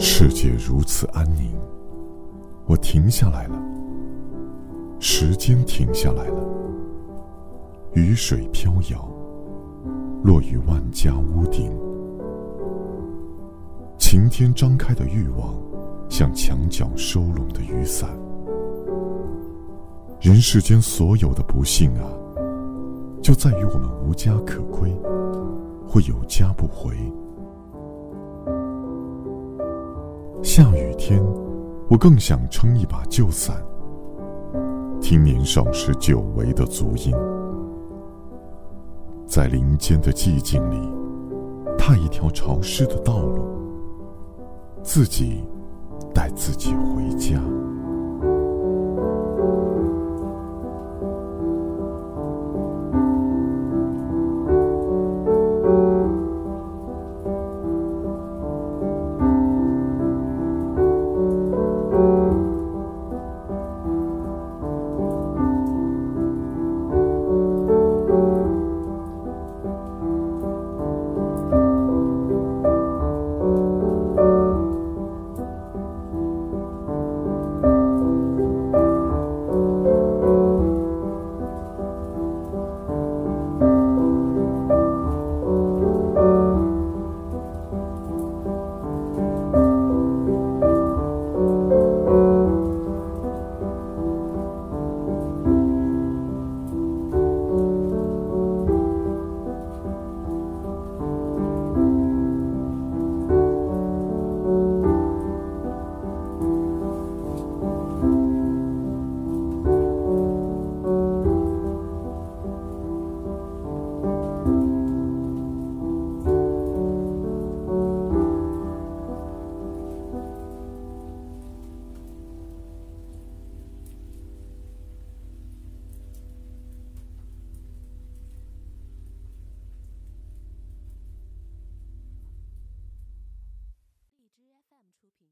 世界如此安宁，我停下来了。时间停下来了。雨水飘摇，落于万家屋顶。晴天张开的欲望，像墙角收拢的雨伞。人世间所有的不幸啊，就在于我们无家可归，或有家不回。下雨天，我更想撑一把旧伞，听年少时久违的足音，在林间的寂静里，踏一条潮湿的道路，自己带自己回家。出品。